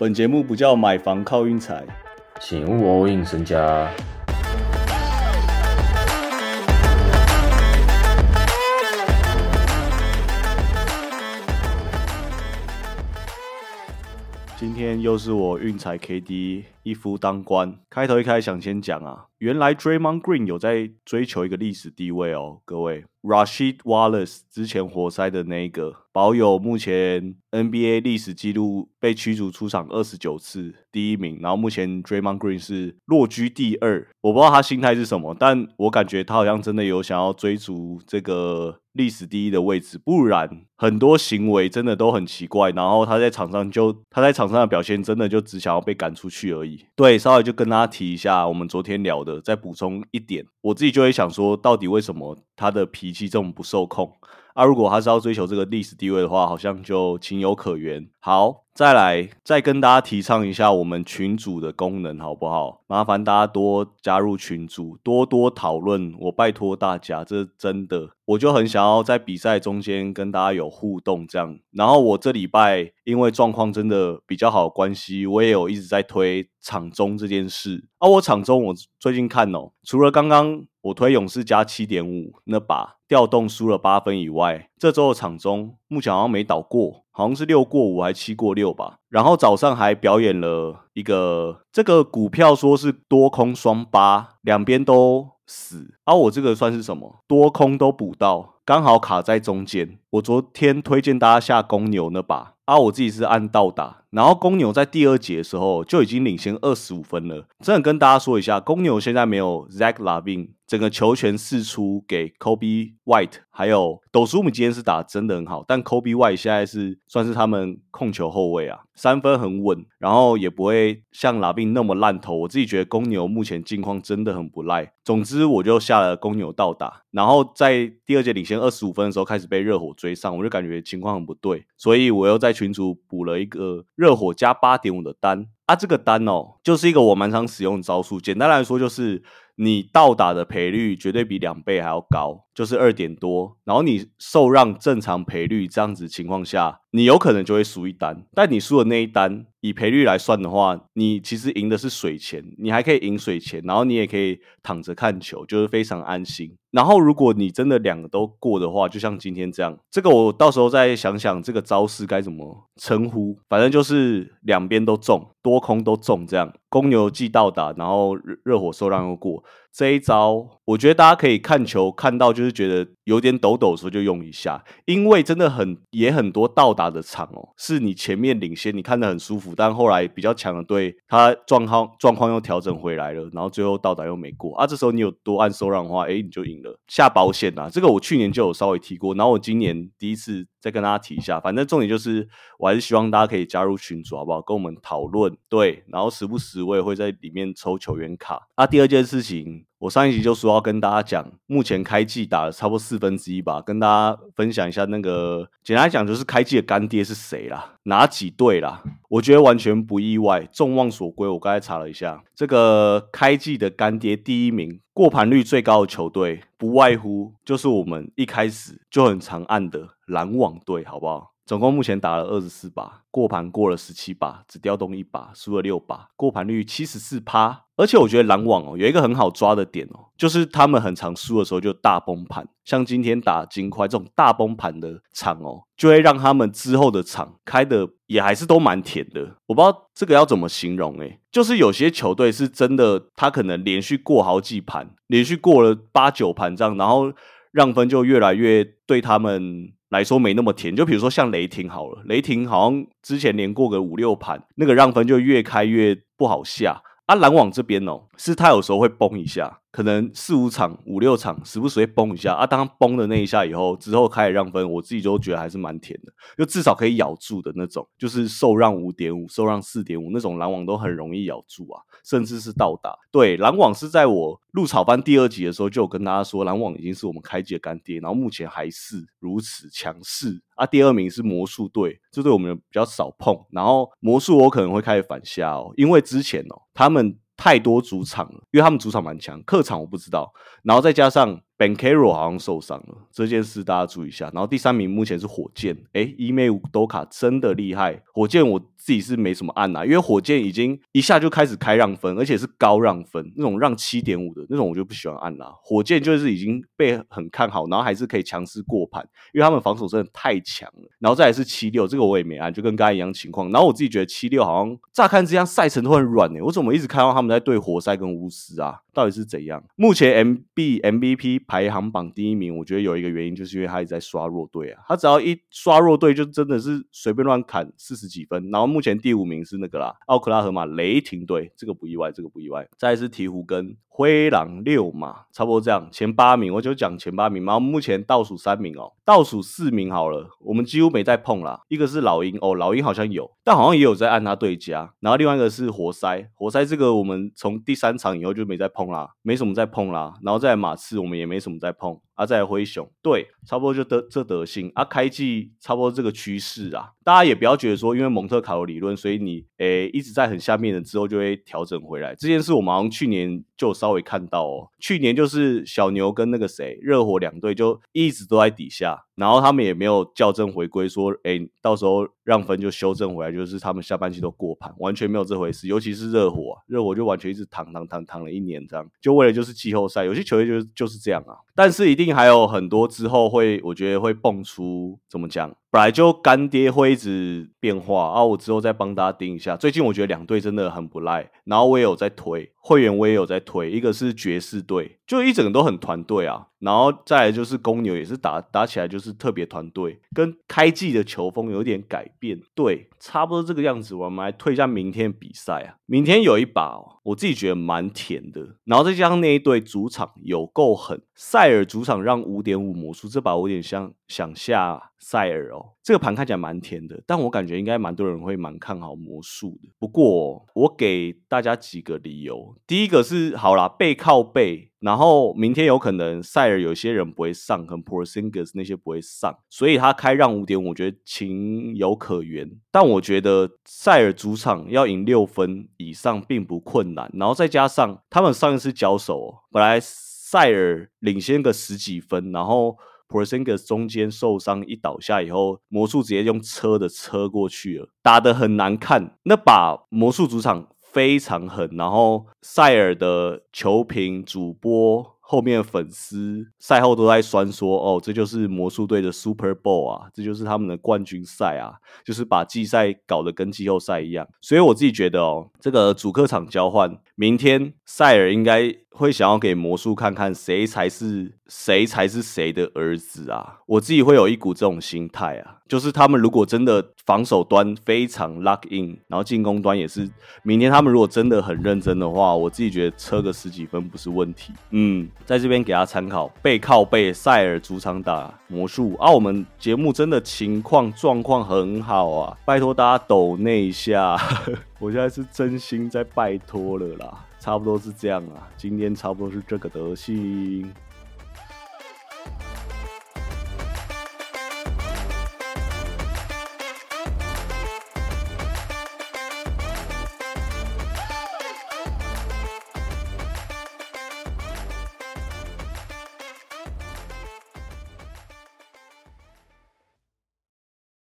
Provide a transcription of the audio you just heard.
本节目不叫买房靠运财，请勿 all in 身家。今天又是我运财 KD 一夫当关。开头一开想先讲啊，原来 Draymond Green 有在追求一个历史地位哦，各位 Rashid Wallace 之前活塞的那个保有目前 NBA 历史纪录被驱逐出场二十九次第一名，然后目前 Draymond Green 是落居第二。我不知道他心态是什么，但我感觉他好像真的有想要追逐这个历史第一的位置，不然很多行为真的都很奇怪。然后他在场上就他在场上的表现真的就只想要被赶出去而已。对，稍微就跟大家提一下，我们昨天聊的，再补充一点，我自己就会想说，到底为什么他的脾气这么不受控？啊，如果他是要追求这个历史地位的话，好像就情有可原。好，再来再跟大家提倡一下我们群主的功能，好不好？麻烦大家多加入群组，多多讨论，我拜托大家，这是真的，我就很想要在比赛中间跟大家有互动，这样。然后我这礼拜因为状况真的比较好关系，我也有一直在推场中这件事。啊，我场中我最近看哦，除了刚刚我推勇士加七点五那把调动输了八分以外，这周的场中目前好像没倒过，好像是六过五还七过六吧。然后早上还表演了一个这个股票说是多空双八，两边都死。啊，我这个算是什么？多空都补到，刚好卡在中间。我昨天推荐大家下公牛那把。啊，我自己是按倒打，然后公牛在第二节的时候就已经领先二十五分了。真的跟大家说一下，公牛现在没有 Zach Lavin，整个球权释出给 Kobe White，还有斗叔姆今天是打真的很好，但 Kobe White 现在是算是他们控球后卫啊，三分很稳，然后也不会像 Lavin 那么烂投。我自己觉得公牛目前境况真的很不赖。总之，我就下了公牛倒打，然后在第二节领先二十五分的时候开始被热火追上，我就感觉情况很不对，所以我又在群主补了一个热火加八点五的单啊，这个单哦，就是一个我蛮常使用的招数。简单来说，就是你倒打的赔率绝对比两倍还要高，就是二点多，然后你受让正常赔率这样子情况下，你有可能就会输一单。但你输的那一单，以赔率来算的话，你其实赢的是水钱，你还可以赢水钱，然后你也可以躺着看球，就是非常安心。然后如果你真的两个都过的话，就像今天这样，这个我到时候再想想这个招式该怎么称呼，反正就是两边都中，多空都中，这样公牛既到达，然后热热火受让又过。这一招，我觉得大家可以看球看到，就是觉得有点抖抖的时候就用一下，因为真的很也很多到达的场哦，是你前面领先，你看得很舒服，但后来比较强的队，他状况状况又调整回来了，然后最后到达又没过啊，这时候你有多按收让的话，哎，你就赢了。下保险啊，这个我去年就有稍微提过，然后我今年第一次再跟大家提一下，反正重点就是我还是希望大家可以加入群组，好不好？跟我们讨论，对，然后时不时我也会在里面抽球员卡。啊，第二件事情。我上一集就说要跟大家讲，目前开季打了差不多四分之一吧，跟大家分享一下那个，简单讲就是开季的干爹是谁啦，哪几队啦？我觉得完全不意外，众望所归。我刚才查了一下，这个开季的干爹第一名，过盘率最高的球队，不外乎就是我们一开始就很常按的篮网队，好不好？总共目前打了二十四把，过盘过了十七把，只调动一把，输了六把，过盘率七十四趴。而且我觉得篮网哦有一个很好抓的点哦，就是他们很常输的时候就大崩盘，像今天打金块这种大崩盘的场哦，就会让他们之后的场开的也还是都蛮甜的。我不知道这个要怎么形容诶，就是有些球队是真的，他可能连续过好几盘，连续过了八九盘这样，然后让分就越来越对他们。来说没那么甜，就比如说像雷霆好了，雷霆好像之前连过个五六盘，那个让分就越开越不好下。啊，篮网这边哦，是他有时候会崩一下，可能四五场、五六场，时不时会崩一下。啊，当崩的那一下以后，之后开始让分，我自己就觉得还是蛮甜的，就至少可以咬住的那种，就是受让五点五、受让四点五那种篮网都很容易咬住啊，甚至是到达。对，篮网是在我入草班第二集的时候就有跟大家说，篮网已经是我们开季的干爹，然后目前还是如此强势。啊，第二名是魔术队，这对我们比较少碰。然后魔术我可能会开始反下哦，因为之前哦他们太多主场了，因为他们主场蛮强，客场我不知道。然后再加上 Ben Carol 好像受伤了，这件事大家注意一下。然后第三名目前是火箭，哎，伊梅乌多卡真的厉害。火箭我自己是没什么按啊，因为火箭已经一下就开始开让分，而且是高让分，那种让七点五的那种我就不喜欢按啦。火箭就是已经被很看好，然后还是可以强势过盘，因为他们防守真的太强了。然后再来是七六，这个我也没按，就跟刚才一样情况。然后我自己觉得七六好像乍看之下赛程都很软诶，我怎么一直看到他们在对活塞跟巫师啊？到底是怎样？目前 M B M V P 排行榜第一名，我觉得有一个原因就是因为他一直在刷弱队啊，他只要一刷弱队就真的是随便乱砍四十几分。然后目前第五名是那个啦，奥克拉荷马雷霆队，这个不意外，这个不意外。再是鹈鹕跟灰狼六嘛，差不多这样。前八名我就讲前八名嘛，目前倒数三名哦，倒数四名好了，我们几乎没再碰啦。一个是老鹰哦，老鹰好像有，但好像也有在按他对家。然后另外一个是活塞，活塞这个我们从第三场以后就没再碰啦，没什么再碰啦。然后再马刺我们也没什么在碰。啊，再灰熊，对，差不多就得这德性啊。开季差不多这个趋势啊，大家也不要觉得说，因为蒙特卡罗理论，所以你诶一直在很下面的之后就会调整回来。这件事我们好像去年就稍微看到哦，去年就是小牛跟那个谁热火两队就一直都在底下，然后他们也没有校正回归，说诶到时候让分就修正回来，就是他们下半季都过盘，完全没有这回事。尤其是热火，热火就完全一直躺躺躺躺了一年这样，就为了就是季后赛。有些球队就就是这样啊，但是一定。还有很多之后会，我觉得会蹦出怎么讲？本来就干爹会一直变化啊，我之后再帮大家盯一下。最近我觉得两队真的很不赖，然后我也有在推会员，我也有在推，一个是爵士队，就一整个都很团队啊。然后再来就是公牛，也是打打起来就是特别团队，跟开季的球风有点改变。对，差不多这个样子。我们来推一下明天比赛啊，明天有一把哦我自己觉得蛮甜的，然后再加上那一队主场有够狠，塞尔主场让五点五魔术，这把我有点像想下塞尔哦。这个盘看起来蛮甜的，但我感觉应该蛮多人会蛮看好魔术的。不过我给大家几个理由，第一个是好啦，背靠背，然后明天有可能塞尔有些人不会上，可能 Porzingis 那些不会上，所以他开让五点，我觉得情有可原。但我觉得塞尔主场要赢六分以上并不困难，然后再加上他们上一次交手，本来塞尔领先个十几分，然后。P o r z i n g s 中间受伤一倒下以后，魔术直接用车的车过去了，打得很难看。那把魔术主场非常狠，然后塞尔的球评主播。后面的粉丝赛后都在酸说：“哦，这就是魔术队的 Super Bowl 啊，这就是他们的冠军赛啊，就是把季赛搞得跟季后赛一样。”所以我自己觉得哦，这个主客场交换，明天塞尔应该会想要给魔术看看谁才是谁才是谁的儿子啊！我自己会有一股这种心态啊，就是他们如果真的防守端非常 lock in，然后进攻端也是，明天他们如果真的很认真的话，我自己觉得车个十几分不是问题。嗯。在这边给他参考，背靠背塞尔主场打魔术啊！我们节目真的情况状况很好啊，拜托大家抖那一下，我现在是真心在拜托了啦，差不多是这样啊，今天差不多是这个德行。